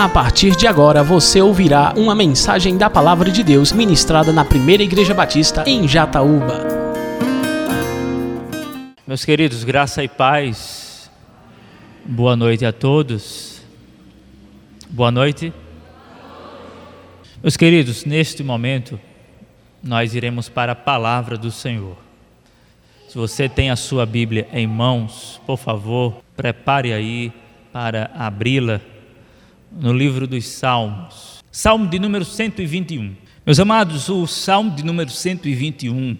A partir de agora você ouvirá uma mensagem da Palavra de Deus ministrada na Primeira Igreja Batista em Jataúba. Meus queridos, graça e paz. Boa noite a todos. Boa noite. Meus queridos, neste momento nós iremos para a palavra do Senhor. Se você tem a sua Bíblia em mãos, por favor, prepare aí para abri-la no livro dos Salmos. Salmo de número 121. Meus amados, o Salmo de número 121,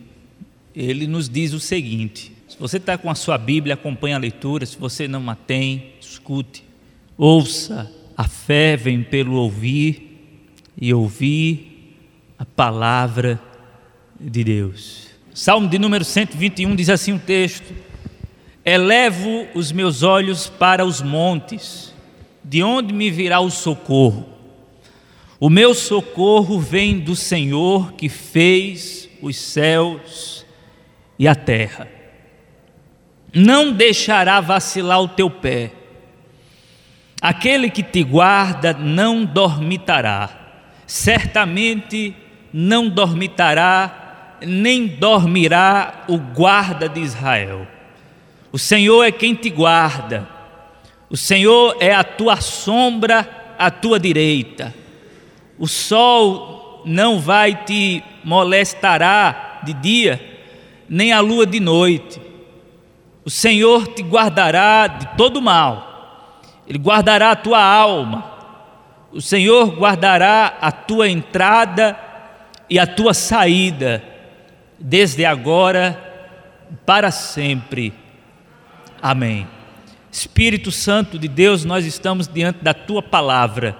ele nos diz o seguinte: se você está com a sua Bíblia, acompanhe a leitura, se você não a tem, escute, ouça, a fé vem pelo ouvir e ouvir a palavra de Deus. Salmo de número 121 diz assim o texto: Elevo os meus olhos para os montes, de onde me virá o socorro? O meu socorro vem do Senhor que fez os céus e a terra. Não deixará vacilar o teu pé. Aquele que te guarda não dormitará. Certamente não dormitará nem dormirá o guarda de Israel. O Senhor é quem te guarda, o Senhor é a tua sombra à tua direita. O sol não vai te molestará de dia, nem a lua de noite. O Senhor te guardará de todo mal, Ele guardará a tua alma, o Senhor guardará a tua entrada e a tua saída desde agora para sempre. Amém. Espírito Santo de Deus, nós estamos diante da tua palavra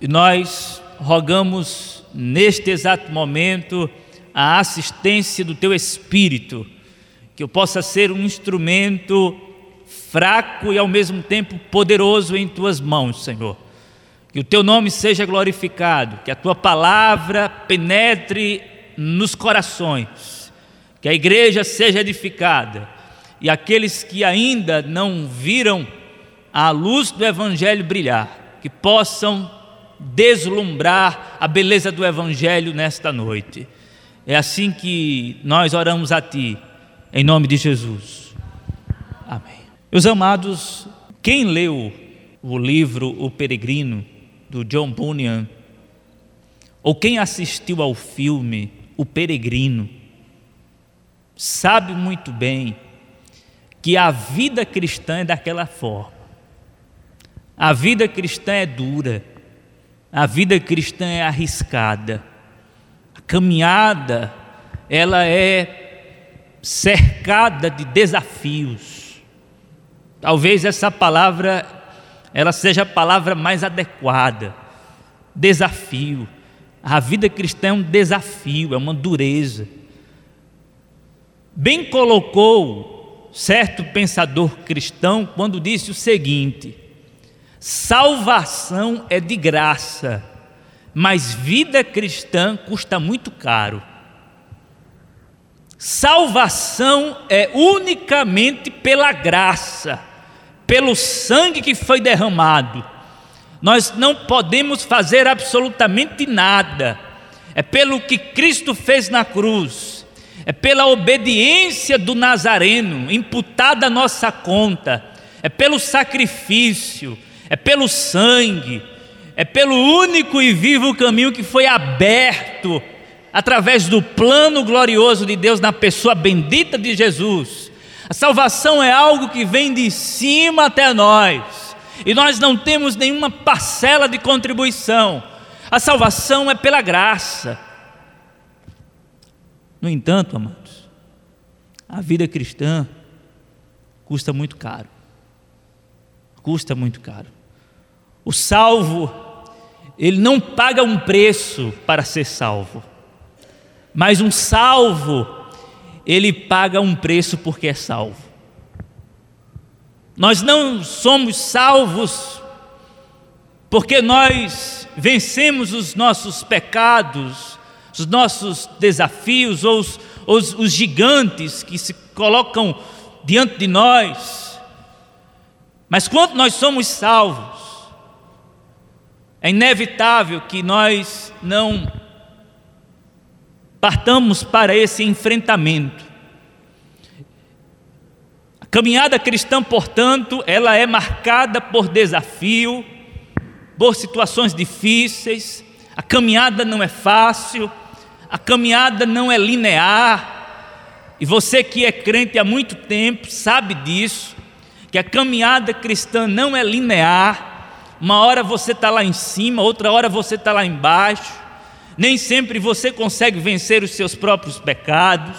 e nós rogamos neste exato momento a assistência do teu Espírito, que eu possa ser um instrumento fraco e ao mesmo tempo poderoso em tuas mãos, Senhor. Que o teu nome seja glorificado, que a tua palavra penetre nos corações, que a igreja seja edificada e aqueles que ainda não viram a luz do Evangelho brilhar, que possam deslumbrar a beleza do Evangelho nesta noite. É assim que nós oramos a Ti, em nome de Jesus. Amém. Meus amados, quem leu o livro O Peregrino, do John Bunyan, ou quem assistiu ao filme o peregrino, sabe muito bem que a vida cristã é daquela forma. A vida cristã é dura, a vida cristã é arriscada, a caminhada, ela é cercada de desafios. Talvez essa palavra ela seja a palavra mais adequada. Desafio. A vida cristã é um desafio, é uma dureza. Bem colocou certo pensador cristão quando disse o seguinte: salvação é de graça, mas vida cristã custa muito caro. Salvação é unicamente pela graça, pelo sangue que foi derramado nós não podemos fazer absolutamente nada. É pelo que Cristo fez na cruz, é pela obediência do Nazareno imputada à nossa conta, é pelo sacrifício, é pelo sangue, é pelo único e vivo caminho que foi aberto através do plano glorioso de Deus na pessoa bendita de Jesus. A salvação é algo que vem de cima até nós e nós não temos nenhuma parcela de contribuição. A salvação é pela graça. No entanto, amados, a vida cristã custa muito caro. Custa muito caro. O salvo, ele não paga um preço para ser salvo, mas um salvo, ele paga um preço porque é salvo. Nós não somos salvos porque nós vencemos os nossos pecados, os nossos desafios ou os, os, os gigantes que se colocam diante de nós. Mas quando nós somos salvos, É inevitável que nós não partamos para esse enfrentamento. A caminhada cristã, portanto, ela é marcada por desafio, por situações difíceis. A caminhada não é fácil, a caminhada não é linear. E você que é crente há muito tempo sabe disso, que a caminhada cristã não é linear. Uma hora você está lá em cima, outra hora você está lá embaixo. Nem sempre você consegue vencer os seus próprios pecados,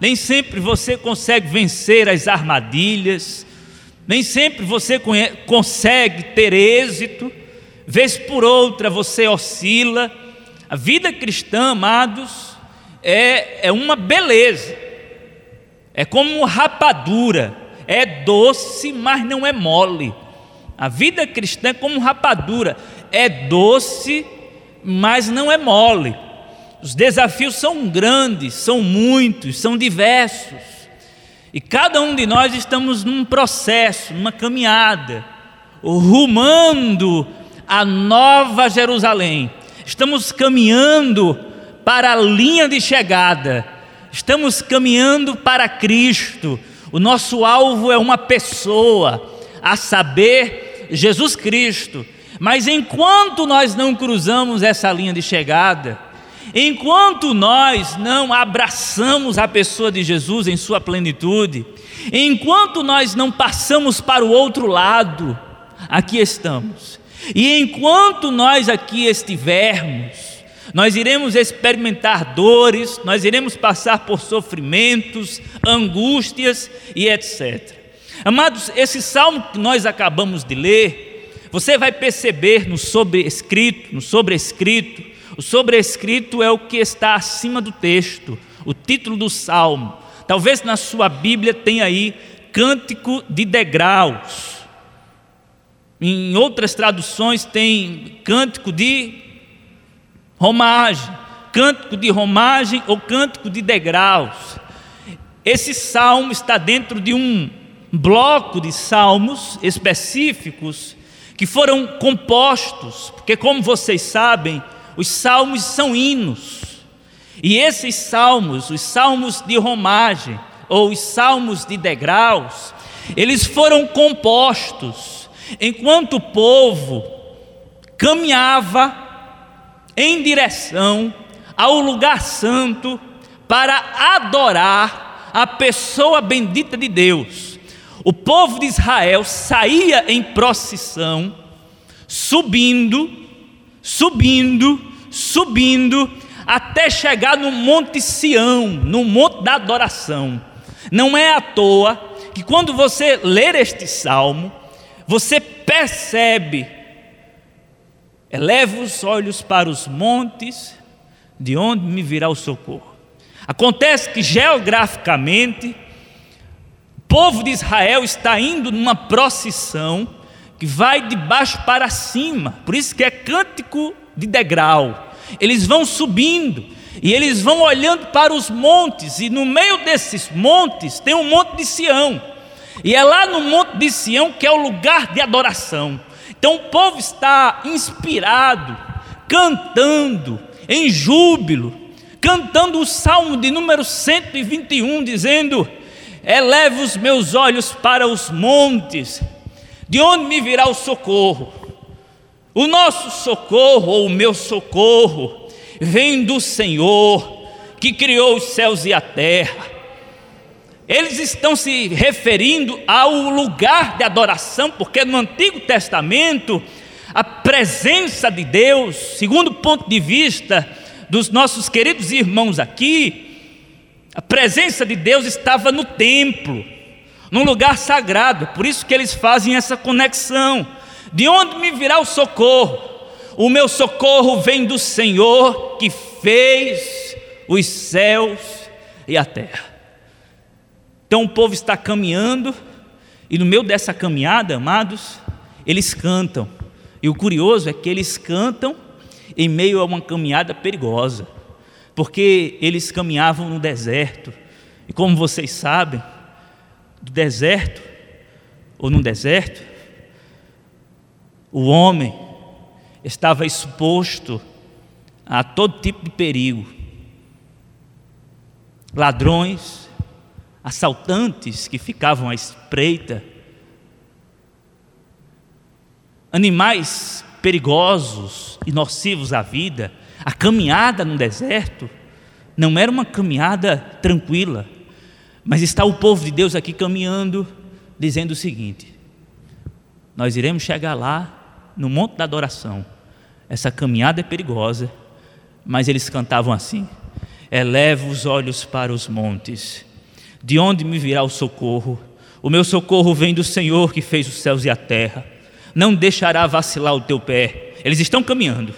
nem sempre você consegue vencer as armadilhas, nem sempre você consegue ter êxito, vez por outra você oscila. A vida cristã, amados, é, é uma beleza, é como rapadura, é doce, mas não é mole. A vida cristã é como rapadura, é doce, mas não é mole. Os desafios são grandes, são muitos, são diversos. E cada um de nós estamos num processo, numa caminhada, rumando a nova Jerusalém. Estamos caminhando para a linha de chegada. Estamos caminhando para Cristo. O nosso alvo é uma pessoa, a saber, Jesus Cristo. Mas enquanto nós não cruzamos essa linha de chegada, enquanto nós não abraçamos a pessoa de Jesus em sua plenitude, enquanto nós não passamos para o outro lado, aqui estamos. E enquanto nós aqui estivermos, nós iremos experimentar dores, nós iremos passar por sofrimentos, angústias e etc. Amados, esse salmo que nós acabamos de ler, você vai perceber no sobrescrito, no sobrescrito, o sobrescrito é o que está acima do texto, o título do salmo. Talvez na sua Bíblia tenha aí cântico de degraus. Em outras traduções tem cântico de romagem, cântico de romagem ou cântico de degraus. Esse salmo está dentro de um bloco de salmos específicos que foram compostos, porque, como vocês sabem, os salmos são hinos, e esses salmos, os salmos de romagem, ou os salmos de degraus, eles foram compostos enquanto o povo caminhava em direção ao lugar santo para adorar a pessoa bendita de Deus. O povo de Israel saía em procissão, subindo, subindo, subindo, até chegar no Monte Sião, no Monte da Adoração. Não é à toa que quando você ler este salmo, você percebe, eleva os olhos para os montes, de onde me virá o socorro. Acontece que geograficamente, povo de Israel está indo numa procissão que vai de baixo para cima, por isso que é cântico de degrau. Eles vão subindo e eles vão olhando para os montes, e no meio desses montes tem um monte de Sião, e é lá no monte de Sião que é o lugar de adoração. Então o povo está inspirado, cantando, em júbilo, cantando o salmo de número 121, dizendo: eleve os meus olhos para os montes, de onde me virá o socorro? O nosso socorro, ou o meu socorro, vem do Senhor, que criou os céus e a terra. Eles estão se referindo ao lugar de adoração, porque no Antigo Testamento, a presença de Deus, segundo o ponto de vista dos nossos queridos irmãos aqui, a presença de Deus estava no templo, num lugar sagrado, por isso que eles fazem essa conexão. De onde me virá o socorro? O meu socorro vem do Senhor que fez os céus e a terra. Então o povo está caminhando, e no meio dessa caminhada, amados, eles cantam. E o curioso é que eles cantam em meio a uma caminhada perigosa porque eles caminhavam no deserto. E como vocês sabem, do deserto, ou no deserto, o homem, estava exposto a todo tipo de perigo. Ladrões, assaltantes que ficavam à espreita, animais perigosos e nocivos à vida, a caminhada no deserto não era uma caminhada tranquila, mas está o povo de Deus aqui caminhando, dizendo o seguinte: nós iremos chegar lá no Monte da Adoração. Essa caminhada é perigosa, mas eles cantavam assim: Eleva os olhos para os montes, de onde me virá o socorro? O meu socorro vem do Senhor que fez os céus e a terra. Não deixará vacilar o teu pé. Eles estão caminhando.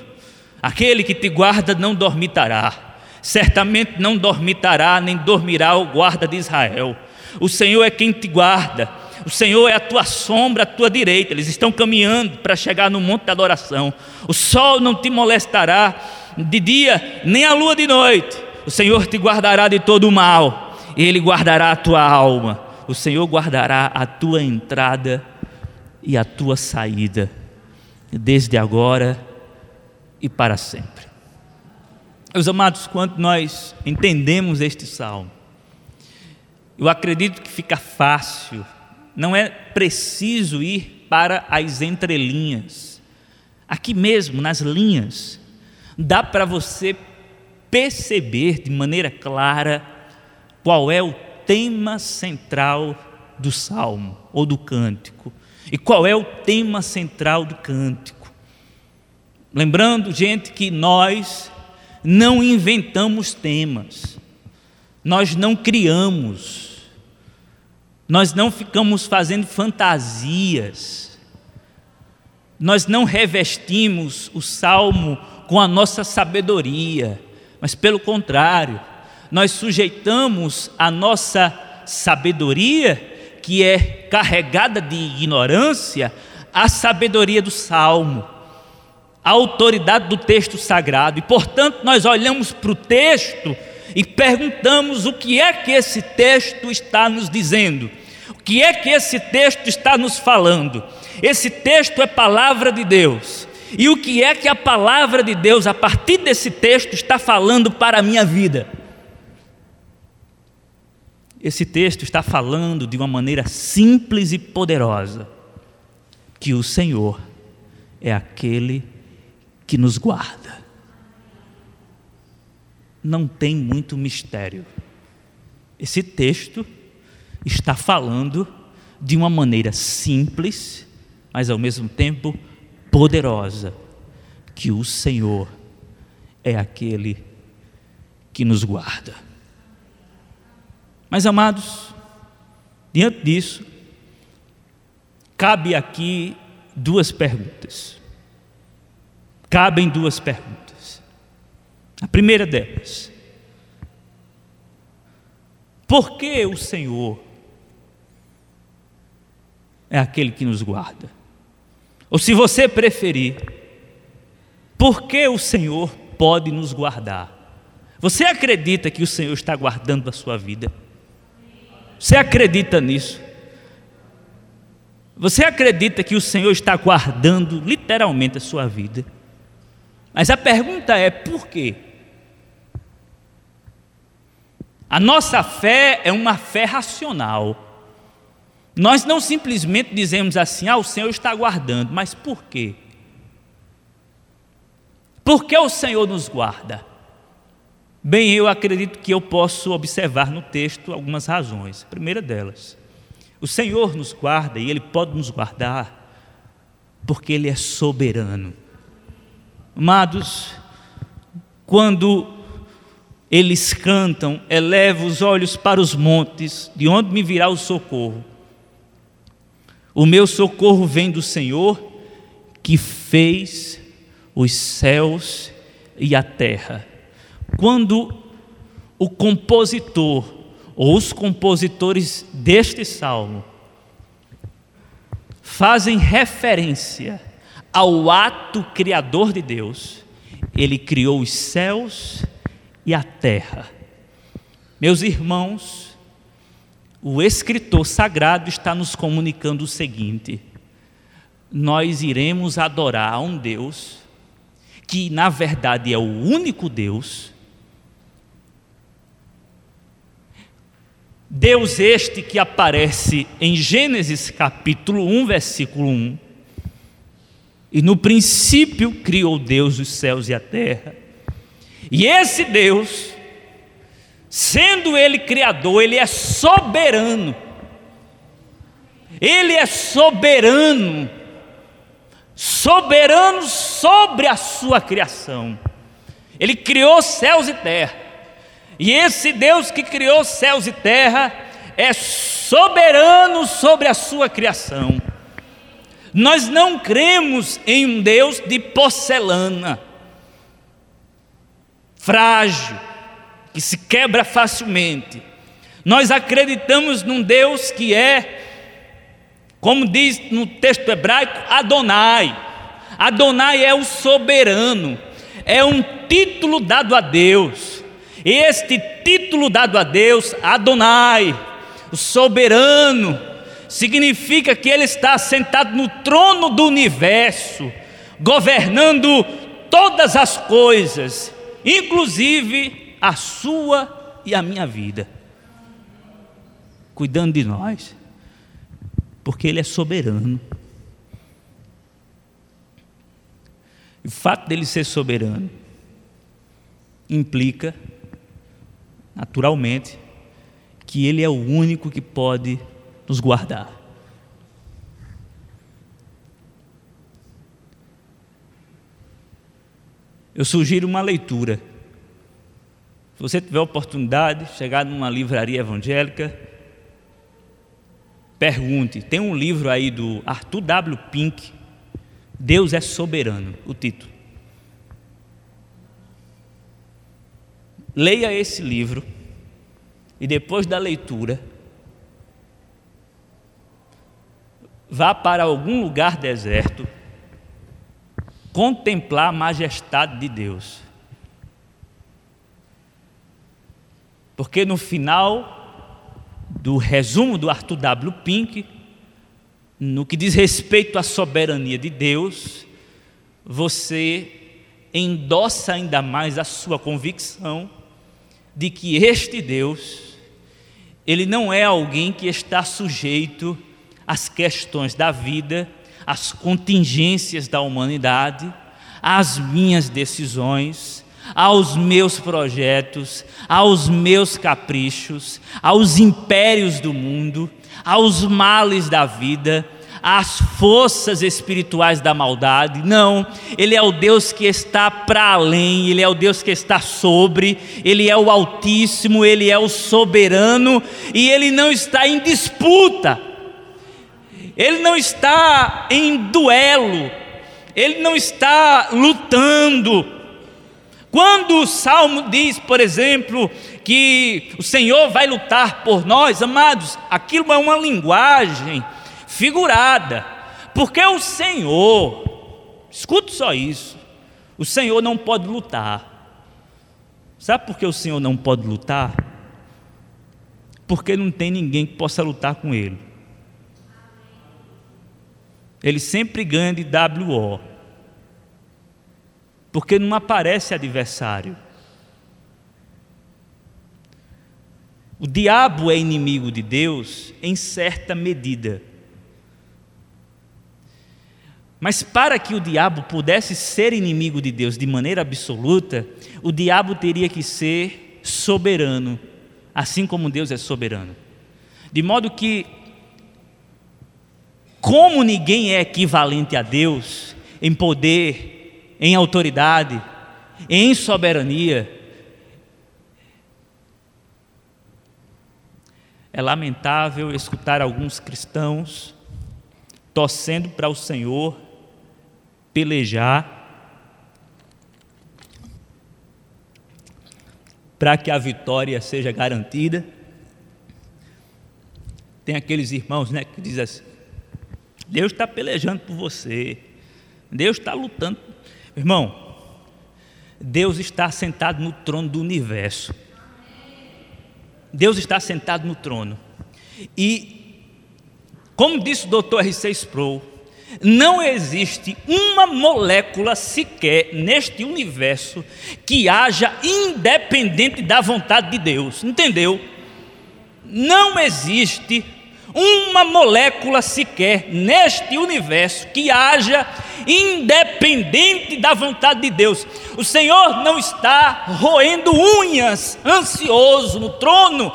Aquele que te guarda não dormitará certamente não dormitará, nem dormirá o guarda de Israel. O Senhor é quem te guarda, o Senhor é a tua sombra, a tua direita. Eles estão caminhando para chegar no monte da adoração. O sol não te molestará de dia, nem a lua de noite. O Senhor te guardará de todo o mal, Ele guardará a tua alma. O Senhor guardará a tua entrada e a tua saída, desde agora e para sempre. Meus amados, quando nós entendemos este salmo, eu acredito que fica fácil, não é preciso ir para as entrelinhas, aqui mesmo, nas linhas, dá para você perceber de maneira clara qual é o tema central do salmo ou do cântico. E qual é o tema central do cântico. Lembrando, gente, que nós não inventamos temas, nós não criamos, nós não ficamos fazendo fantasias, nós não revestimos o salmo com a nossa sabedoria, mas pelo contrário, nós sujeitamos a nossa sabedoria, que é carregada de ignorância, à sabedoria do salmo a autoridade do texto sagrado. E, portanto, nós olhamos para o texto e perguntamos o que é que esse texto está nos dizendo. O que é que esse texto está nos falando? Esse texto é palavra de Deus. E o que é que a palavra de Deus, a partir desse texto, está falando para a minha vida? Esse texto está falando de uma maneira simples e poderosa que o Senhor é aquele que nos guarda. Não tem muito mistério. Esse texto está falando de uma maneira simples, mas ao mesmo tempo poderosa, que o Senhor é aquele que nos guarda. Mas amados, diante disso, cabe aqui duas perguntas cabem duas perguntas. A primeira delas: Por que o Senhor é aquele que nos guarda? Ou se você preferir, por que o Senhor pode nos guardar? Você acredita que o Senhor está guardando a sua vida? Você acredita nisso? Você acredita que o Senhor está guardando literalmente a sua vida? Mas a pergunta é: por quê? A nossa fé é uma fé racional. Nós não simplesmente dizemos assim: ah, o Senhor está guardando, mas por quê? Por que o Senhor nos guarda? Bem, eu acredito que eu posso observar no texto algumas razões. A primeira delas, o Senhor nos guarda e Ele pode nos guardar porque Ele é soberano. Amados, quando eles cantam, eleva os olhos para os montes, de onde me virá o socorro? O meu socorro vem do Senhor, que fez os céus e a terra. Quando o compositor, ou os compositores deste salmo, fazem referência ao ato criador de Deus, ele criou os céus e a terra. Meus irmãos, o escritor sagrado está nos comunicando o seguinte: nós iremos adorar a um Deus que na verdade é o único Deus, Deus este que aparece em Gênesis capítulo 1, versículo 1, e no princípio criou Deus os céus e a terra, e esse Deus, sendo Ele Criador, Ele é soberano, Ele é soberano, soberano sobre a sua criação. Ele criou céus e terra. E esse Deus que criou céus e terra é soberano sobre a sua criação. Nós não cremos em um Deus de porcelana, frágil, que se quebra facilmente. Nós acreditamos num Deus que é como diz no texto hebraico, Adonai. Adonai é o soberano, é um título dado a Deus. Este título dado a Deus, Adonai, o soberano, significa que ele está sentado no trono do universo, governando todas as coisas, inclusive a sua e a minha vida, cuidando de nós porque Ele é soberano. O fato dele ser soberano implica, naturalmente, que Ele é o único que pode nos guardar. Eu sugiro uma leitura. Se você tiver oportunidade, chegar numa livraria evangélica, Pergunte, tem um livro aí do Arthur W. Pink, Deus é Soberano, o título. Leia esse livro e depois da leitura, vá para algum lugar deserto contemplar a majestade de Deus. Porque no final do resumo do Arthur W. Pink, no que diz respeito à soberania de Deus, você endossa ainda mais a sua convicção de que este Deus, ele não é alguém que está sujeito às questões da vida, às contingências da humanidade, às minhas decisões, aos meus projetos, aos meus caprichos, aos impérios do mundo, aos males da vida, às forças espirituais da maldade. Não, Ele é o Deus que está para além, Ele é o Deus que está sobre, Ele é o Altíssimo, Ele é o soberano e Ele não está em disputa, Ele não está em duelo, Ele não está lutando. Quando o salmo diz, por exemplo, que o Senhor vai lutar por nós, amados, aquilo é uma linguagem figurada, porque o Senhor, escute só isso, o Senhor não pode lutar. Sabe por que o Senhor não pode lutar? Porque não tem ninguém que possa lutar com Ele. Ele sempre ganha de WO porque não aparece adversário. O diabo é inimigo de Deus em certa medida. Mas para que o diabo pudesse ser inimigo de Deus de maneira absoluta, o diabo teria que ser soberano, assim como Deus é soberano. De modo que, como ninguém é equivalente a Deus em poder, em autoridade, em soberania. É lamentável escutar alguns cristãos torcendo para o Senhor pelejar para que a vitória seja garantida. Tem aqueles irmãos né, que dizem assim: Deus está pelejando por você, Deus está lutando Irmão, Deus está sentado no trono do universo. Deus está sentado no trono. E, como disse o Dr. R.C. Sproul, Não existe uma molécula sequer neste universo que haja independente da vontade de Deus. Entendeu? Não existe uma molécula sequer neste universo que haja independente da vontade de Deus. O Senhor não está roendo unhas, ansioso no trono,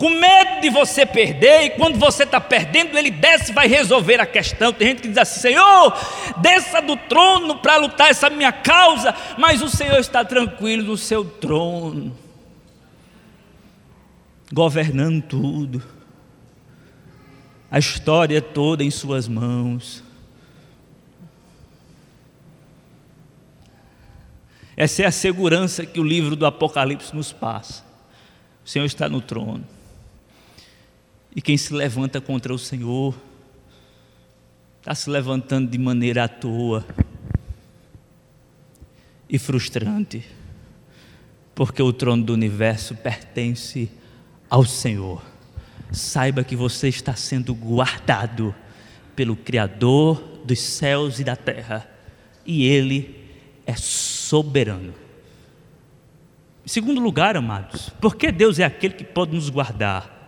com medo de você perder, e quando você está perdendo, ele desce e vai resolver a questão. Tem gente que diz assim: Senhor, desça do trono para lutar essa minha causa, mas o Senhor está tranquilo no seu trono, governando tudo, a história toda em Suas mãos. Essa é a segurança que o livro do Apocalipse nos passa. O Senhor está no trono. E quem se levanta contra o Senhor está se levantando de maneira à toa e frustrante, porque o trono do universo pertence ao Senhor. Saiba que você está sendo guardado pelo Criador dos céus e da terra, e Ele é soberano. Em segundo lugar, amados, porque Deus é aquele que pode nos guardar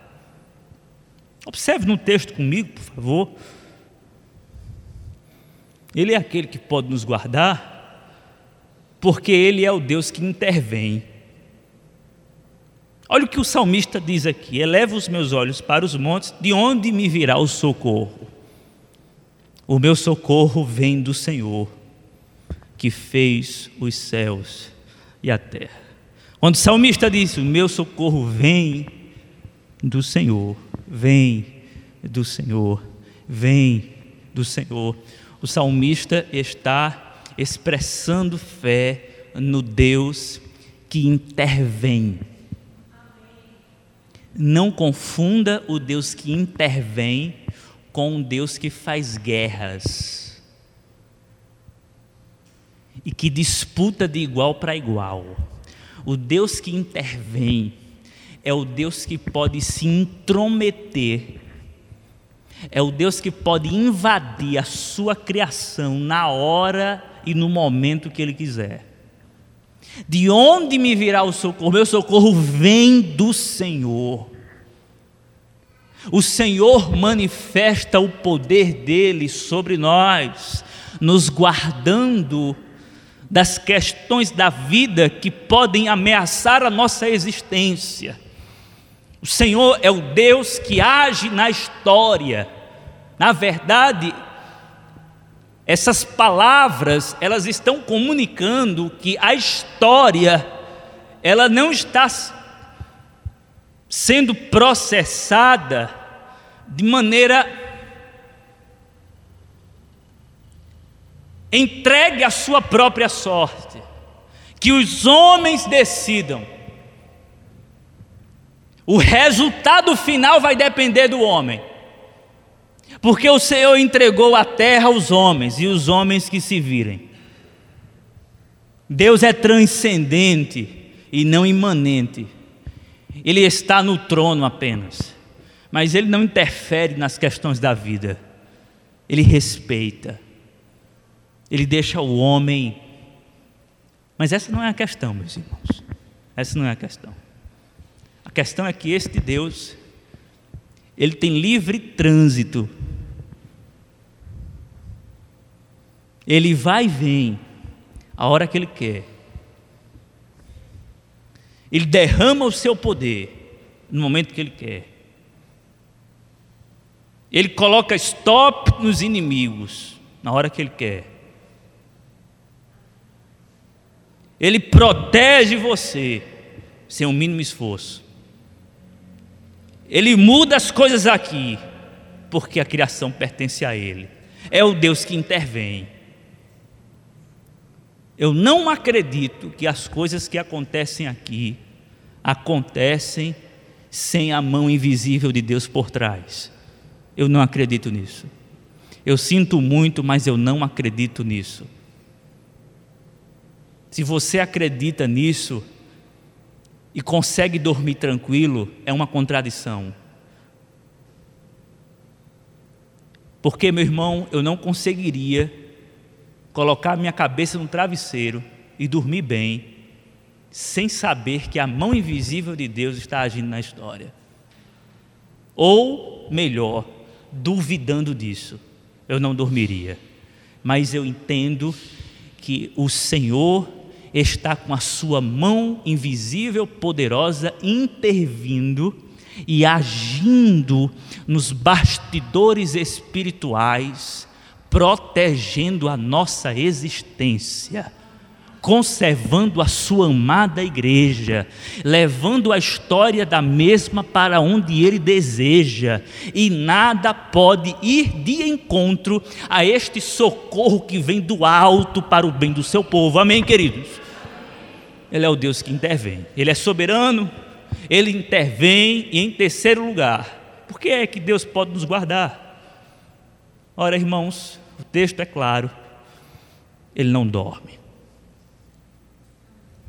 Observe no texto comigo, por favor. Ele é aquele que pode nos guardar, porque Ele é o Deus que intervém. Olha o que o salmista diz aqui: eleva os meus olhos para os montes, de onde me virá o socorro? O meu socorro vem do Senhor, que fez os céus e a terra. Quando o salmista diz: O meu socorro vem do Senhor vem do Senhor, vem do Senhor. O salmista está expressando fé no Deus que intervém. Não confunda o Deus que intervém com o Deus que faz guerras e que disputa de igual para igual. O Deus que intervém é o Deus que pode se intrometer, é o Deus que pode invadir a sua criação na hora e no momento que Ele quiser. De onde me virá o socorro? Meu socorro vem do Senhor. O Senhor manifesta o poder dele sobre nós, nos guardando das questões da vida que podem ameaçar a nossa existência. O Senhor é o Deus que age na história. Na verdade, essas palavras, elas estão comunicando que a história ela não está sendo processada de maneira entregue à sua própria sorte, que os homens decidam o resultado final vai depender do homem. Porque o Senhor entregou a terra aos homens e os homens que se virem. Deus é transcendente e não imanente. Ele está no trono apenas. Mas ele não interfere nas questões da vida. Ele respeita. Ele deixa o homem. Mas essa não é a questão, meus irmãos. Essa não é a questão questão é que este Deus, ele tem livre trânsito. Ele vai e vem a hora que ele quer. Ele derrama o seu poder no momento que ele quer. Ele coloca stop nos inimigos na hora que ele quer. Ele protege você sem o mínimo esforço. Ele muda as coisas aqui, porque a criação pertence a Ele. É o Deus que intervém. Eu não acredito que as coisas que acontecem aqui acontecem sem a mão invisível de Deus por trás. Eu não acredito nisso. Eu sinto muito, mas eu não acredito nisso. Se você acredita nisso, e consegue dormir tranquilo é uma contradição. Porque, meu irmão, eu não conseguiria colocar minha cabeça no travesseiro e dormir bem, sem saber que a mão invisível de Deus está agindo na história. Ou, melhor, duvidando disso, eu não dormiria. Mas eu entendo que o Senhor está com a sua mão invisível, poderosa, intervindo e agindo nos bastidores espirituais, protegendo a nossa existência conservando a sua amada igreja, levando a história da mesma para onde ele deseja, e nada pode ir de encontro a este socorro que vem do alto para o bem do seu povo. Amém, queridos? Ele é o Deus que intervém, ele é soberano, ele intervém, e em terceiro lugar, por que é que Deus pode nos guardar? Ora, irmãos, o texto é claro, ele não dorme.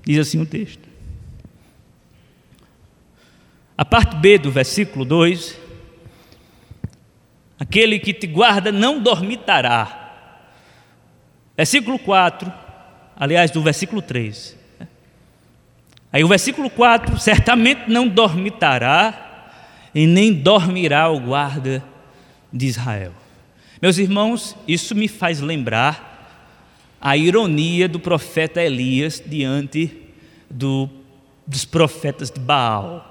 Diz assim o texto. A parte B do versículo 2: Aquele que te guarda não dormitará. Versículo 4, aliás, do versículo 3. Aí o versículo 4: Certamente não dormitará, e nem dormirá o guarda de Israel. Meus irmãos, isso me faz lembrar a ironia do profeta Elias diante do, dos profetas de Baal.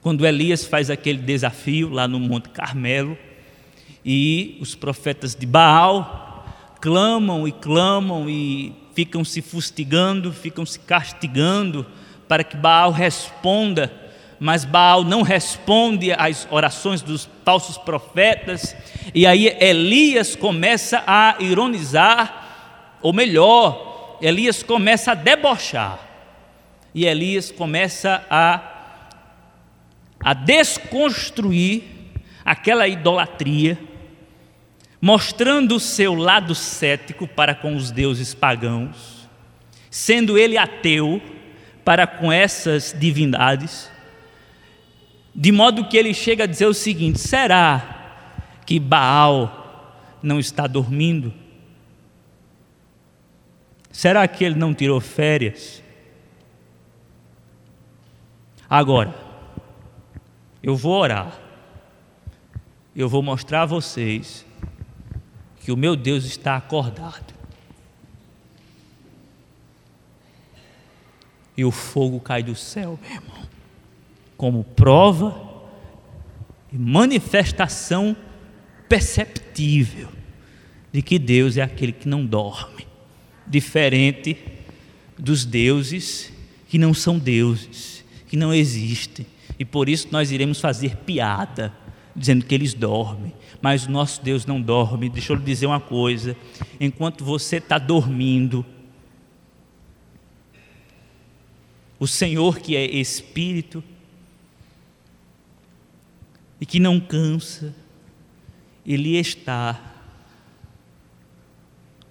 Quando Elias faz aquele desafio lá no Monte Carmelo e os profetas de Baal clamam e clamam e ficam se fustigando, ficam se castigando para que Baal responda, mas Baal não responde às orações dos falsos profetas, e aí Elias começa a ironizar ou melhor, Elias começa a debochar. E Elias começa a, a desconstruir aquela idolatria, mostrando o seu lado cético para com os deuses pagãos, sendo ele ateu para com essas divindades, de modo que ele chega a dizer o seguinte: será que Baal não está dormindo? Será que ele não tirou férias? Agora, eu vou orar, eu vou mostrar a vocês que o meu Deus está acordado. E o fogo cai do céu, meu irmão, como prova e manifestação perceptível de que Deus é aquele que não dorme diferente dos deuses que não são deuses, que não existem. E por isso nós iremos fazer piada, dizendo que eles dormem. Mas o nosso Deus não dorme. Deixa eu lhe dizer uma coisa: enquanto você está dormindo, o Senhor que é Espírito e que não cansa, Ele está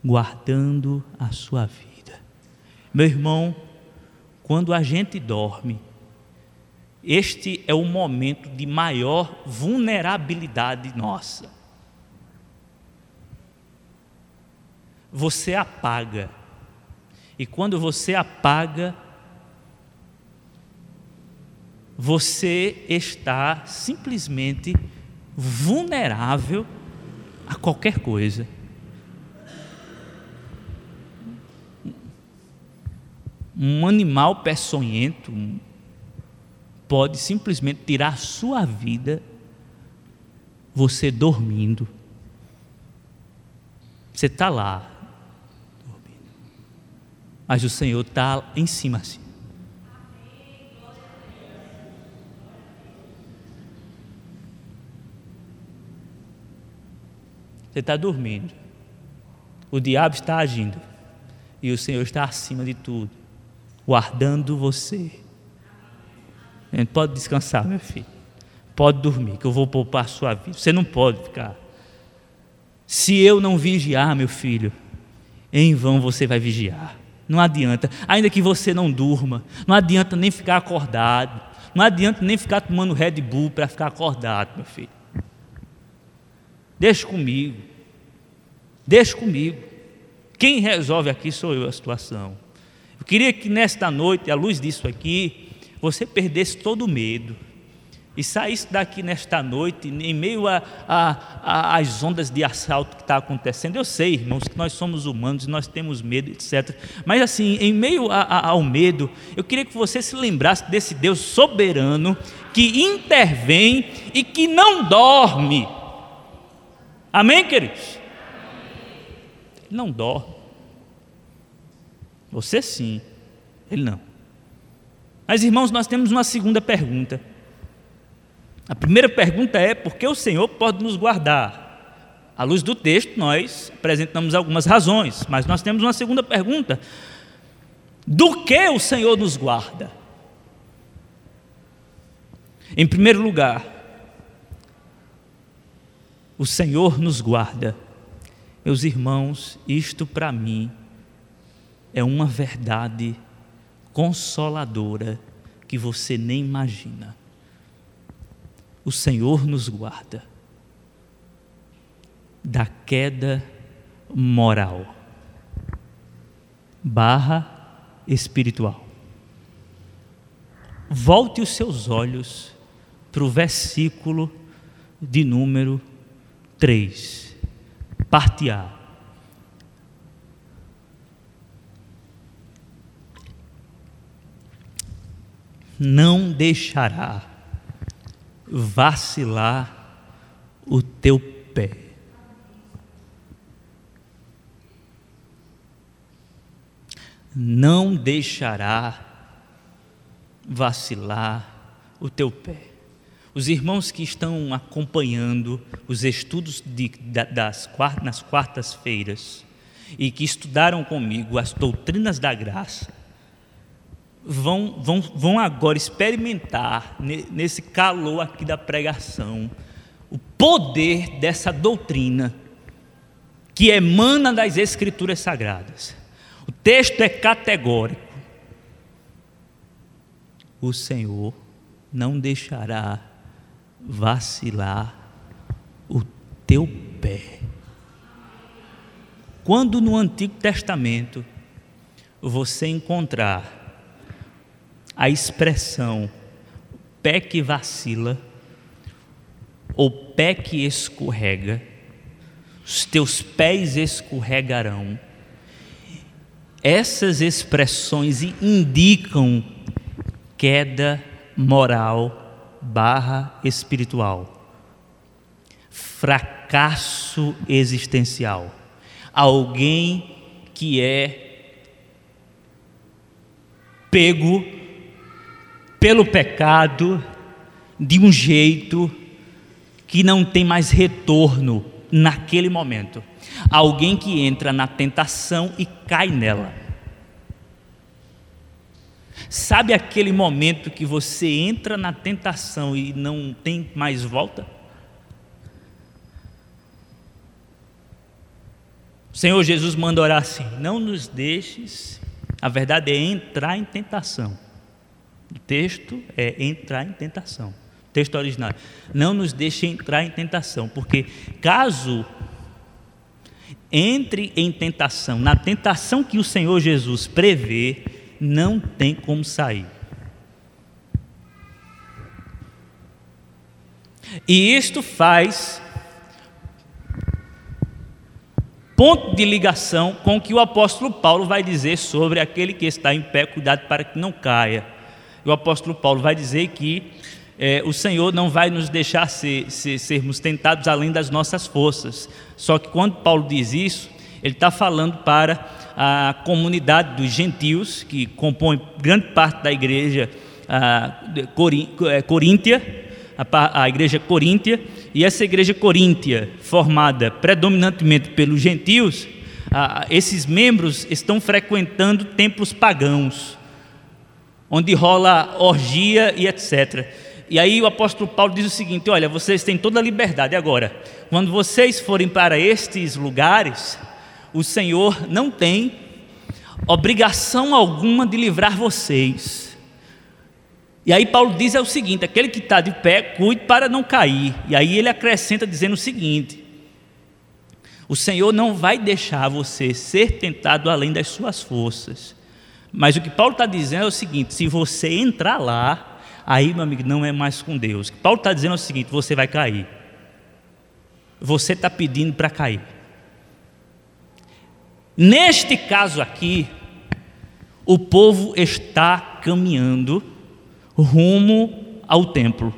guardando a sua vida. Meu irmão, quando a gente dorme, este é o momento de maior vulnerabilidade nossa. Você apaga, e quando você apaga, você está simplesmente vulnerável a qualquer coisa. um animal peçonhento pode simplesmente tirar sua vida você dormindo. Você está lá, dormindo. Mas o Senhor está em cima assim. Você está dormindo. O diabo está agindo. E o Senhor está acima de tudo guardando você. Pode descansar, meu filho. Pode dormir, que eu vou poupar a sua vida. Você não pode ficar. Se eu não vigiar, meu filho, em vão você vai vigiar. Não adianta, ainda que você não durma, não adianta nem ficar acordado, não adianta nem ficar tomando Red Bull para ficar acordado, meu filho. Deixa comigo. Deixa comigo. Quem resolve aqui sou eu a situação. Eu queria que nesta noite, à luz disso aqui, você perdesse todo o medo e saísse daqui nesta noite, em meio às ondas de assalto que está acontecendo. Eu sei, irmãos, que nós somos humanos e nós temos medo, etc. Mas assim, em meio a, a, ao medo, eu queria que você se lembrasse desse Deus soberano que intervém e que não dorme. Amém, queridos? Ele não dorme. Você sim, ele não. Mas irmãos, nós temos uma segunda pergunta. A primeira pergunta é: por que o Senhor pode nos guardar? À luz do texto, nós apresentamos algumas razões, mas nós temos uma segunda pergunta: do que o Senhor nos guarda? Em primeiro lugar, o Senhor nos guarda. Meus irmãos, isto para mim é uma verdade consoladora que você nem imagina o Senhor nos guarda da queda moral barra espiritual. Volte os seus olhos para o versículo de número 3, parte A. Não deixará vacilar o teu pé. Não deixará vacilar o teu pé. Os irmãos que estão acompanhando os estudos de, das, nas quartas-feiras e que estudaram comigo as doutrinas da graça, vão, vão, vão agora experimentar, nesse calor aqui da pregação, o poder dessa doutrina que emana das Escrituras Sagradas. O texto é categórico. O Senhor não deixará vacilar o teu pé. Quando no Antigo Testamento você encontrar a expressão pé que vacila ou pé que escorrega, os teus pés escorregarão. Essas expressões indicam queda moral barra espiritual, fracasso existencial. Alguém que é pego pelo pecado de um jeito que não tem mais retorno naquele momento. Alguém que entra na tentação e cai nela. Sabe aquele momento que você entra na tentação e não tem mais volta? O Senhor Jesus manda orar assim: não nos deixes, a verdade é entrar em tentação o texto é entrar em tentação. Texto original. Não nos deixe entrar em tentação, porque caso entre em tentação, na tentação que o Senhor Jesus prevê, não tem como sair. E isto faz ponto de ligação com o que o apóstolo Paulo vai dizer sobre aquele que está em pé, cuidado para que não caia o apóstolo Paulo vai dizer que é, o Senhor não vai nos deixar ser, ser, sermos tentados além das nossas forças. Só que quando Paulo diz isso, ele está falando para a comunidade dos gentios, que compõe grande parte da igreja é, coríntia, a, a igreja coríntia, e essa igreja coríntia, formada predominantemente pelos gentios, esses membros estão frequentando templos pagãos onde rola orgia e etc. E aí o apóstolo Paulo diz o seguinte: olha, vocês têm toda a liberdade agora. Quando vocês forem para estes lugares, o Senhor não tem obrigação alguma de livrar vocês. E aí Paulo diz é o seguinte: aquele que está de pé, cuide para não cair. E aí ele acrescenta dizendo o seguinte: O Senhor não vai deixar você ser tentado além das suas forças. Mas o que Paulo está dizendo é o seguinte: se você entrar lá, aí, meu amigo, não é mais com Deus. O que Paulo está dizendo é o seguinte: você vai cair. Você está pedindo para cair. Neste caso aqui, o povo está caminhando rumo ao templo.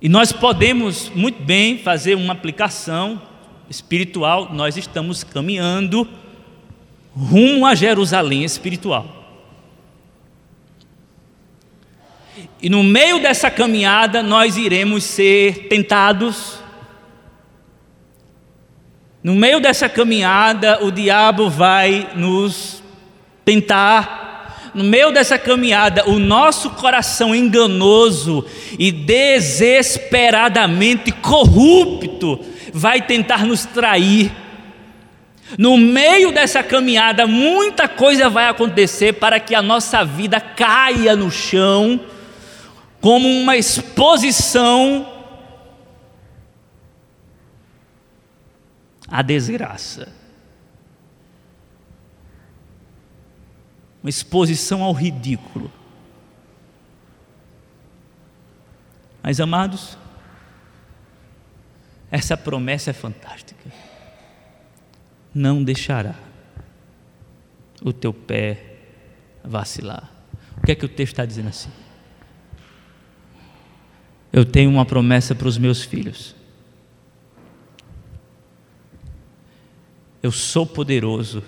E nós podemos muito bem fazer uma aplicação espiritual, nós estamos caminhando rumo a Jerusalém espiritual. E no meio dessa caminhada nós iremos ser tentados. No meio dessa caminhada o diabo vai nos tentar no meio dessa caminhada, o nosso coração enganoso e desesperadamente corrupto vai tentar nos trair. No meio dessa caminhada, muita coisa vai acontecer para que a nossa vida caia no chão, como uma exposição à desgraça. uma exposição ao ridículo. Mas, amados, essa promessa é fantástica. Não deixará o teu pé vacilar. O que é que o texto está dizendo assim? Eu tenho uma promessa para os meus filhos. Eu sou poderoso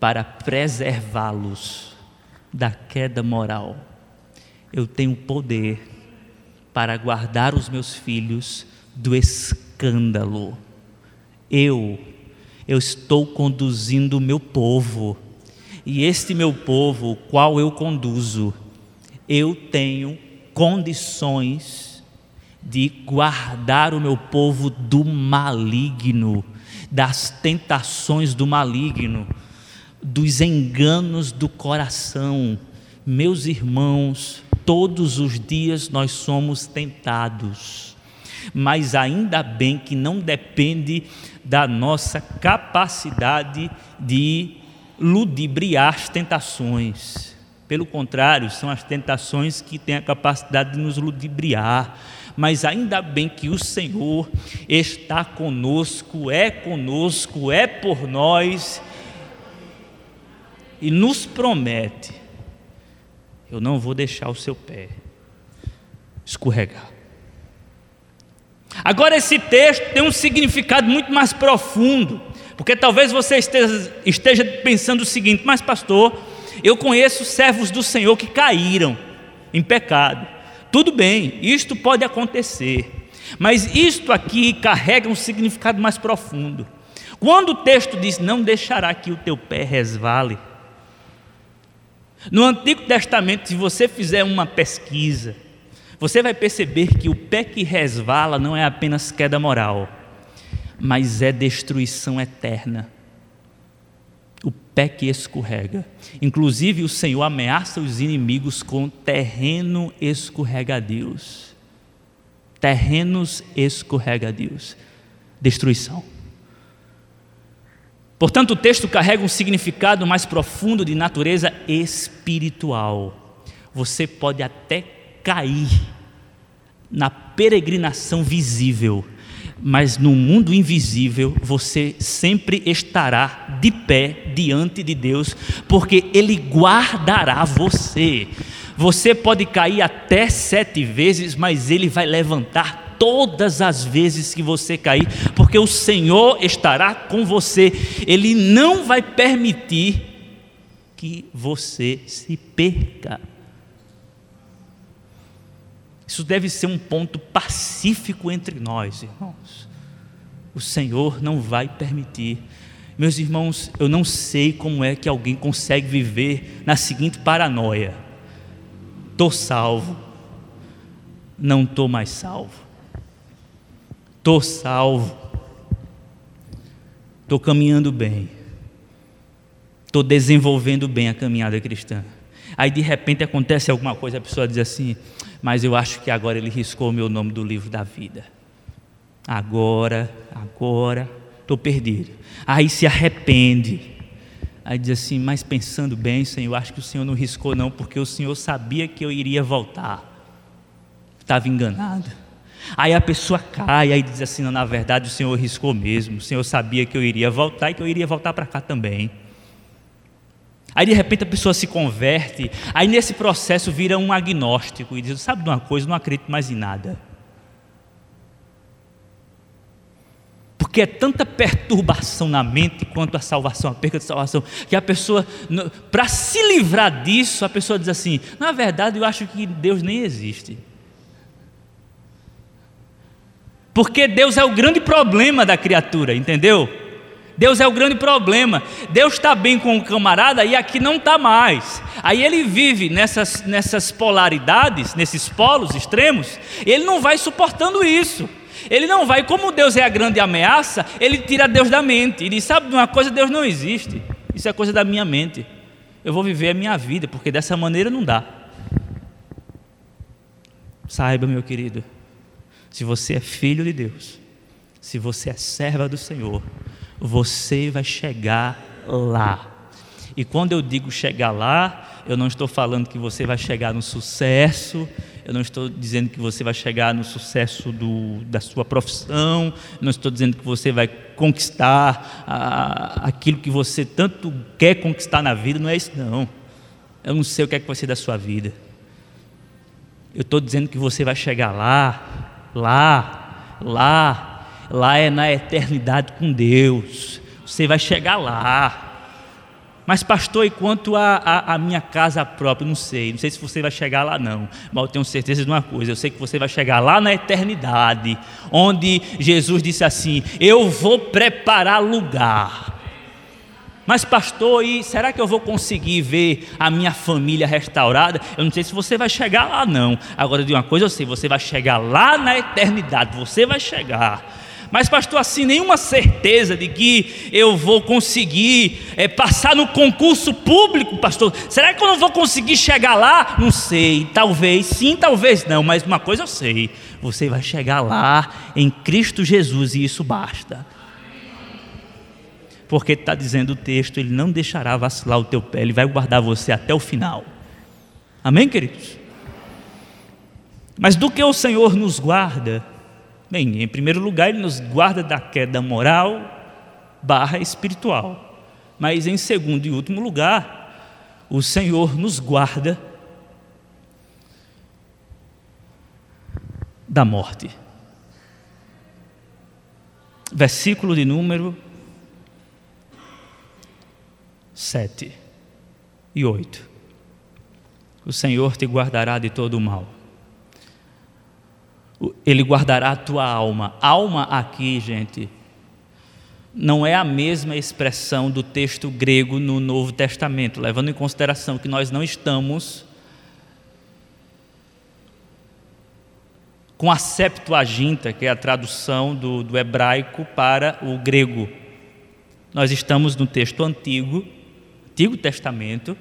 para preservá-los da queda moral. Eu tenho poder para guardar os meus filhos do escândalo. Eu, eu estou conduzindo o meu povo, e este meu povo, o qual eu conduzo, eu tenho condições de guardar o meu povo do maligno, das tentações do maligno dos enganos do coração. Meus irmãos, todos os dias nós somos tentados, mas ainda bem que não depende da nossa capacidade de ludibriar as tentações. Pelo contrário, são as tentações que têm a capacidade de nos ludibriar. Mas ainda bem que o Senhor está conosco, é conosco, é por nós e nos promete: eu não vou deixar o seu pé escorregar. Agora, esse texto tem um significado muito mais profundo, porque talvez você esteja, pensando o seguinte: mas, pastor, eu conheço servos do Senhor que caíram em pecado. Tudo bem, isto pode acontecer, mas isto aqui carrega um significado mais profundo. Quando o texto diz: Não deixará que o teu pé resvale, no Antigo Testamento, se você fizer uma pesquisa, você vai perceber que o pé que resvala não é apenas queda moral, mas é destruição eterna. O pé que escorrega. Inclusive, o Senhor ameaça os inimigos com terreno escorregadios. Terrenos escorregadios. Destruição. Portanto, o texto carrega um significado mais profundo de natureza espiritual. Você pode até cair na peregrinação visível, mas no mundo invisível você sempre estará de pé diante de Deus, porque Ele guardará você. Você pode cair até sete vezes, mas Ele vai levantar todas as vezes que você cair, porque o Senhor estará com você, Ele não vai permitir que você se perca. Isso deve ser um ponto pacífico entre nós, irmãos. O Senhor não vai permitir. Meus irmãos, eu não sei como é que alguém consegue viver na seguinte paranoia: estou salvo, não estou mais salvo estou salvo, estou caminhando bem, estou desenvolvendo bem a caminhada cristã. Aí de repente acontece alguma coisa, a pessoa diz assim: Mas eu acho que agora ele riscou o meu nome do livro da vida. Agora, agora, estou perdido. Aí se arrepende. Aí diz assim: Mas pensando bem, Senhor, acho que o Senhor não riscou, não, porque o Senhor sabia que eu iria voltar. Estava enganado. Aí a pessoa cai, aí diz assim: não, na verdade o Senhor riscou mesmo, o Senhor sabia que eu iria voltar e que eu iria voltar para cá também. Aí de repente a pessoa se converte, aí nesse processo vira um agnóstico e diz: sabe de uma coisa, não acredito mais em nada. Porque é tanta perturbação na mente quanto a salvação, a perda de salvação, que a pessoa, para se livrar disso, a pessoa diz assim: na verdade eu acho que Deus nem existe. Porque Deus é o grande problema da criatura, entendeu? Deus é o grande problema. Deus está bem com o camarada e aqui não está mais. Aí ele vive nessas, nessas polaridades, nesses polos extremos, ele não vai suportando isso. Ele não vai, como Deus é a grande ameaça, ele tira Deus da mente. E diz: Sabe de uma coisa? Deus não existe. Isso é coisa da minha mente. Eu vou viver a minha vida, porque dessa maneira não dá. Saiba, meu querido, se você é filho de Deus, se você é serva do Senhor, você vai chegar lá. E quando eu digo chegar lá, eu não estou falando que você vai chegar no sucesso, eu não estou dizendo que você vai chegar no sucesso do, da sua profissão, não estou dizendo que você vai conquistar a, aquilo que você tanto quer conquistar na vida, não é isso não. Eu não sei o que é que vai ser da sua vida. Eu estou dizendo que você vai chegar lá Lá, lá, lá é na eternidade com Deus. Você vai chegar lá. Mas, pastor, e quanto à minha casa própria? Não sei, não sei se você vai chegar lá, não. Mas eu tenho certeza de uma coisa: eu sei que você vai chegar lá na eternidade, onde Jesus disse assim: Eu vou preparar lugar. Mas, pastor, e será que eu vou conseguir ver a minha família restaurada? Eu não sei se você vai chegar lá, não. Agora, de uma coisa eu sei: você vai chegar lá na eternidade, você vai chegar. Mas, pastor, assim, nenhuma certeza de que eu vou conseguir é, passar no concurso público, pastor. Será que eu não vou conseguir chegar lá? Não sei, talvez sim, talvez não, mas uma coisa eu sei: você vai chegar lá em Cristo Jesus e isso basta porque está dizendo o texto, ele não deixará vacilar o teu pé, ele vai guardar você até o final. Amém, queridos? Mas do que o Senhor nos guarda? Bem, em primeiro lugar, ele nos guarda da queda moral barra espiritual. Mas em segundo e último lugar, o Senhor nos guarda da morte. Versículo de número 7 e 8. O Senhor te guardará de todo o mal. Ele guardará a tua alma. Alma aqui, gente, não é a mesma expressão do texto grego no Novo Testamento, levando em consideração que nós não estamos com a Septuaginta, que é a tradução do, do hebraico para o grego. Nós estamos no texto antigo Antigo Testamento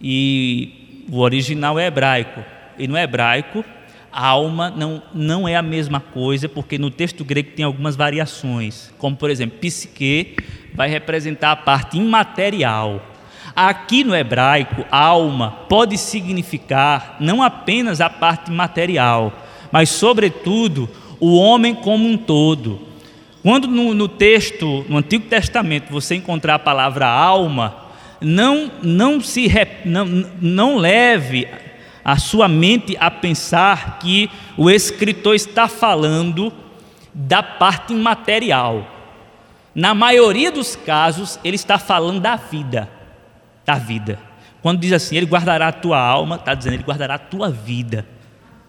e o original é hebraico. E no hebraico, alma não, não é a mesma coisa, porque no texto grego tem algumas variações, como por exemplo, psique vai representar a parte imaterial. Aqui no hebraico, alma pode significar não apenas a parte material, mas sobretudo o homem como um todo. Quando no, no, texto, no Antigo Testamento, você encontrar a palavra alma, não, não, se, não, não leve a sua mente a pensar que o escritor está falando da parte imaterial. Na maioria dos casos, ele está falando da vida, da vida. Quando diz assim, ele guardará a tua alma, está dizendo, ele guardará a tua vida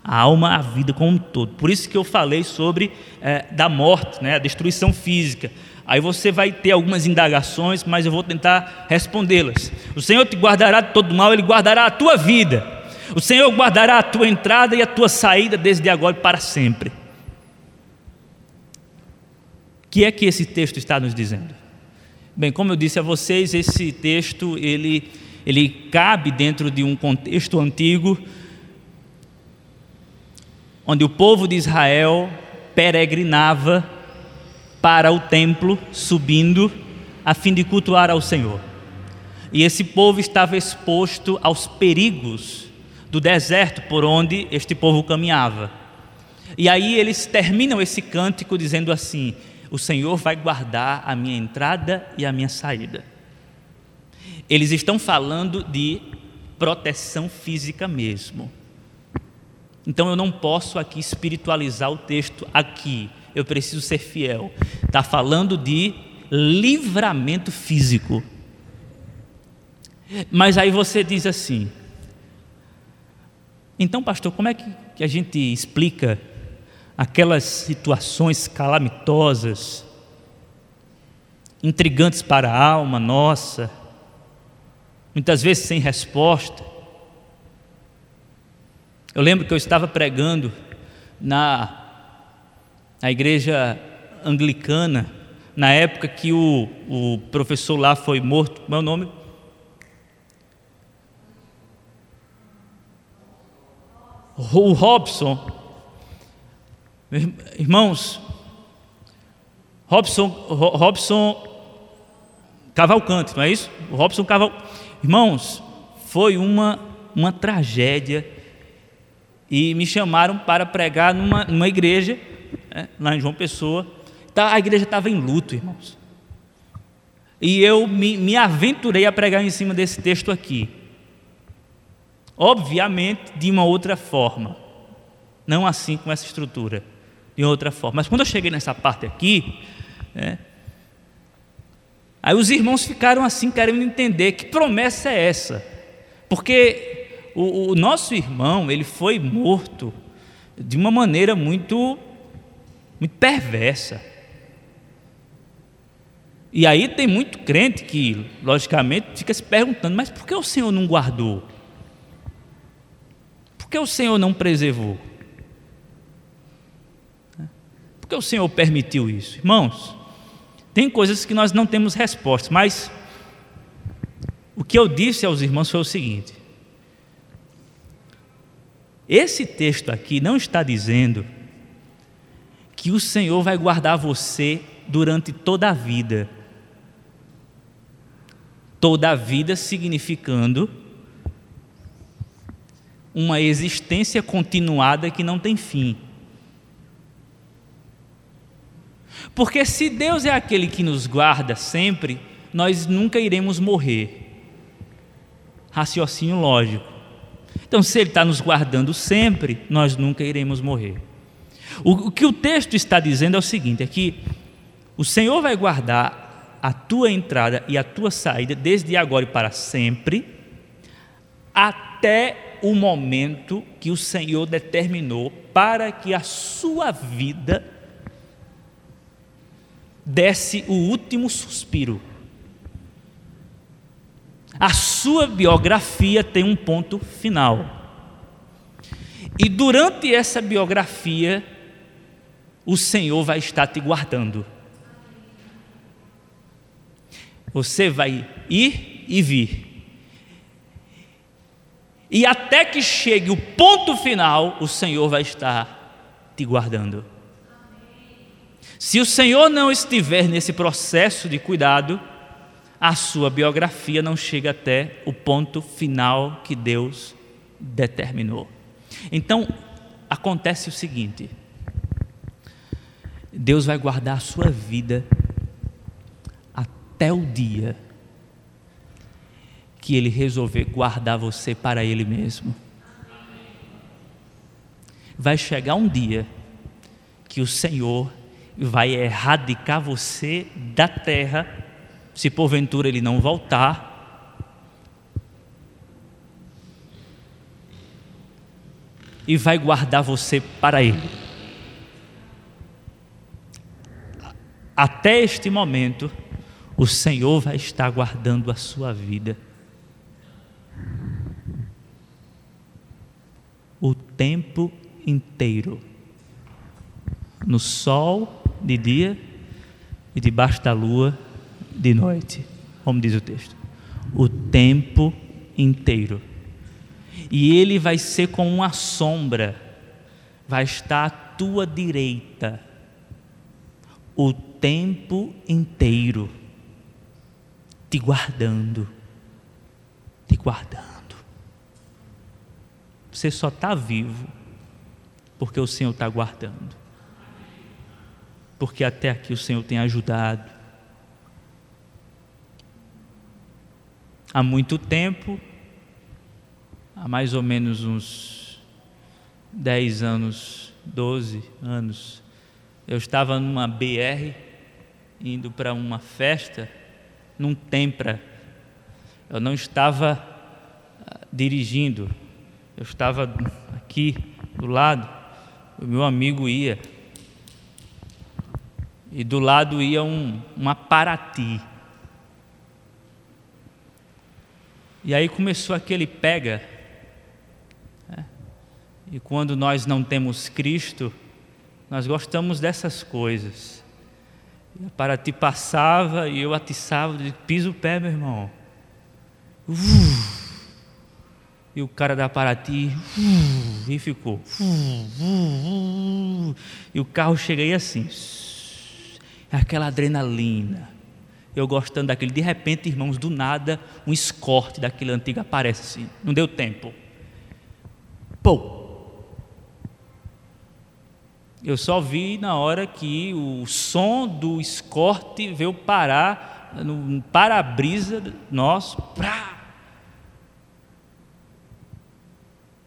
a alma, a vida como um todo. Por isso que eu falei sobre é, da morte, né, a destruição física. Aí você vai ter algumas indagações, mas eu vou tentar respondê-las. O Senhor te guardará de todo mal, Ele guardará a tua vida. O Senhor guardará a tua entrada e a tua saída desde agora e para sempre. O que é que esse texto está nos dizendo? Bem, como eu disse a vocês, esse texto ele, ele cabe dentro de um contexto antigo onde o povo de Israel peregrinava para o templo, subindo, a fim de cultuar ao Senhor. E esse povo estava exposto aos perigos do deserto por onde este povo caminhava. E aí eles terminam esse cântico dizendo assim: O Senhor vai guardar a minha entrada e a minha saída. Eles estão falando de proteção física mesmo. Então eu não posso aqui espiritualizar o texto aqui. Eu preciso ser fiel. Está falando de livramento físico. Mas aí você diz assim: então, pastor, como é que a gente explica aquelas situações calamitosas, intrigantes para a alma nossa, muitas vezes sem resposta? Eu lembro que eu estava pregando na, na igreja anglicana, na época que o, o professor lá foi morto, meu nome? O Robson, irmãos, Robson, Robson Cavalcante, não é isso? O Robson Cavalcante. Irmãos, foi uma, uma tragédia e me chamaram para pregar numa, numa igreja, né, lá em João Pessoa. Tá, a igreja estava em luto, irmãos. E eu me, me aventurei a pregar em cima desse texto aqui. Obviamente, de uma outra forma. Não assim com essa estrutura, de outra forma. Mas quando eu cheguei nessa parte aqui, né, aí os irmãos ficaram assim, querendo entender que promessa é essa. Porque o, o nosso irmão, ele foi morto de uma maneira muito, muito perversa. E aí tem muito crente que, logicamente, fica se perguntando: mas por que o Senhor não guardou? Que o Senhor não preservou? Por que o Senhor permitiu isso? Irmãos, tem coisas que nós não temos resposta, mas o que eu disse aos irmãos foi o seguinte: esse texto aqui não está dizendo que o Senhor vai guardar você durante toda a vida. Toda a vida significando uma existência continuada que não tem fim. Porque se Deus é aquele que nos guarda sempre, nós nunca iremos morrer. Raciocínio lógico. Então, se Ele está nos guardando sempre, nós nunca iremos morrer. O, que o texto está dizendo é o seguinte: é que o Senhor vai guardar a tua entrada e a tua saída desde agora e para sempre, até o momento que o Senhor determinou para que a sua vida desse o último suspiro. A sua biografia tem um ponto final. E durante essa biografia, o Senhor vai estar te guardando. Você vai ir e vir. E até que chegue o ponto final, o Senhor vai estar te guardando. Se o Senhor não estiver nesse processo de cuidado, a sua biografia não chega até o ponto final que Deus determinou. Então, acontece o seguinte: Deus vai guardar a sua vida até o dia que Ele resolver guardar você para Ele mesmo. Vai chegar um dia que o Senhor vai erradicar você da terra se porventura ele não voltar, e vai guardar você para ele. Até este momento, o Senhor vai estar guardando a sua vida. Tempo inteiro. No sol de dia e debaixo da lua de noite, como diz o texto, o tempo inteiro. E ele vai ser como uma sombra, vai estar tua direita o tempo inteiro, te guardando, te guardando. Você só está vivo porque o Senhor está guardando. Porque até aqui o Senhor tem ajudado. Há muito tempo, há mais ou menos uns 10 anos, 12 anos, eu estava numa BR, indo para uma festa, num Tempra. Eu não estava ah, dirigindo, eu estava aqui do lado, o meu amigo ia. E do lado ia um, uma Paraty. E aí começou aquele pega. Né? E quando nós não temos Cristo, nós gostamos dessas coisas. E a Paraty passava e eu atiçava, piso o pé, meu irmão. Uh! E o cara da Paraty e ficou. E o carro chega aí assim. Aquela adrenalina. Eu gostando daquele. De repente, irmãos, do nada, um escorte daquele antigo aparece assim. Não deu tempo. Pô! Eu só vi na hora que o som do escorte veio parar no para-brisa nosso. Prá!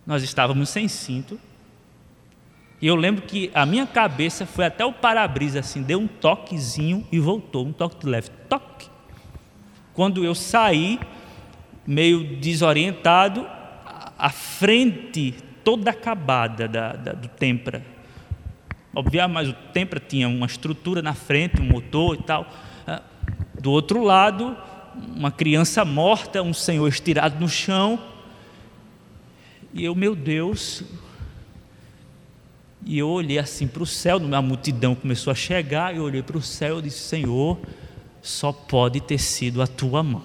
Nós estávamos sem cinto. E eu lembro que a minha cabeça foi até o para-brisa, assim, deu um toquezinho e voltou, um toque de leve, toque. Quando eu saí, meio desorientado, a frente toda acabada da, da, do Tempra. Obviamente, mas o Tempra tinha uma estrutura na frente, um motor e tal. Ah, do outro lado, uma criança morta, um senhor estirado no chão, e eu, meu Deus, e eu olhei assim para o céu, uma multidão começou a chegar, eu olhei para o céu e disse: Senhor, só pode ter sido a tua mão.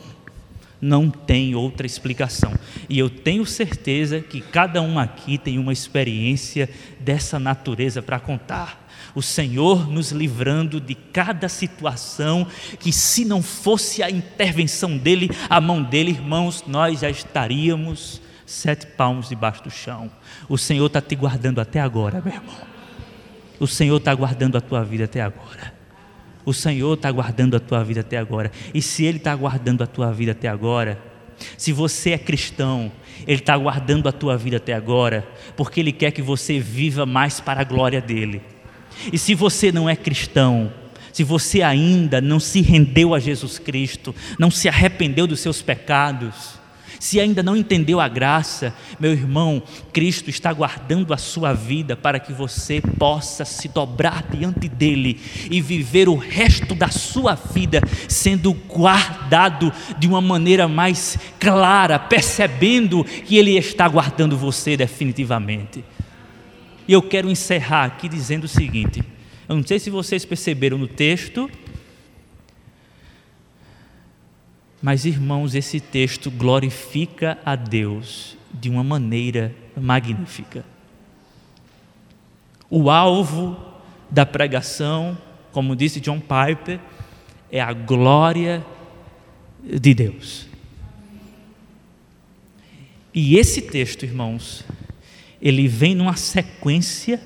Não tem outra explicação. E eu tenho certeza que cada um aqui tem uma experiência dessa natureza para contar. O Senhor nos livrando de cada situação que, se não fosse a intervenção dEle, a mão dEle, irmãos, nós já estaríamos sete palmos debaixo do chão. O Senhor está te guardando até agora, meu irmão. O Senhor está guardando a tua vida até agora. O Senhor está guardando a tua vida até agora. E se Ele está guardando a tua vida até agora, se você é cristão, Ele está guardando a tua vida até agora, porque Ele quer que você viva mais para a glória dEle. E se você não é cristão, se você ainda não se rendeu a Jesus Cristo, não se arrependeu dos seus pecados, se ainda não entendeu a graça, meu irmão, Cristo está guardando a sua vida para que você possa se dobrar diante dele e viver o resto da sua vida sendo guardado de uma maneira mais clara, percebendo que ele está guardando você definitivamente. E eu quero encerrar aqui dizendo o seguinte: eu não sei se vocês perceberam no texto, Mas, irmãos, esse texto glorifica a Deus de uma maneira magnífica. O alvo da pregação, como disse John Piper, é a glória de Deus. E esse texto, irmãos, ele vem numa sequência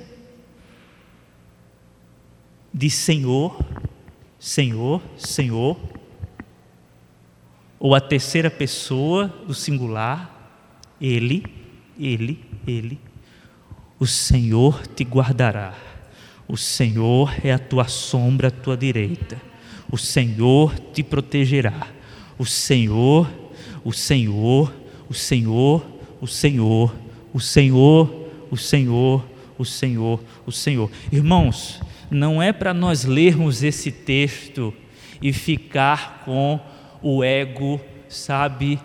de Senhor, Senhor, Senhor, ou a terceira pessoa do singular, ele, ele, ele, o Senhor te guardará. O Senhor é a tua sombra à tua direita. O Senhor te protegerá. O Senhor, o Senhor, o Senhor, o Senhor, o Senhor, o Senhor, o Senhor, o Senhor. Irmãos, não é para nós lermos esse texto e ficar com o ego, sabe?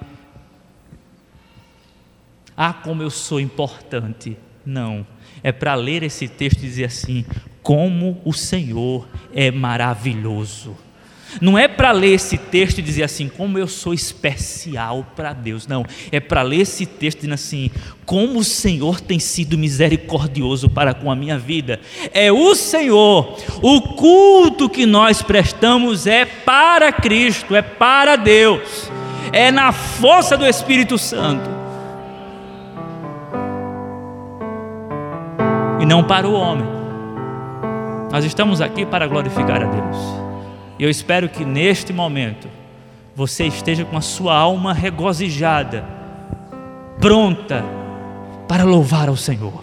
Ah, como eu sou importante. Não. É para ler esse texto e dizer assim: como o Senhor é maravilhoso. Não é para ler esse texto e dizer assim, como eu sou especial para Deus. Não. É para ler esse texto dizendo assim, como o Senhor tem sido misericordioso para com a minha vida. É o Senhor. O culto que nós prestamos é para Cristo, é para Deus. É na força do Espírito Santo. E não para o homem. Nós estamos aqui para glorificar a Deus. E eu espero que neste momento você esteja com a sua alma regozijada, pronta para louvar ao Senhor.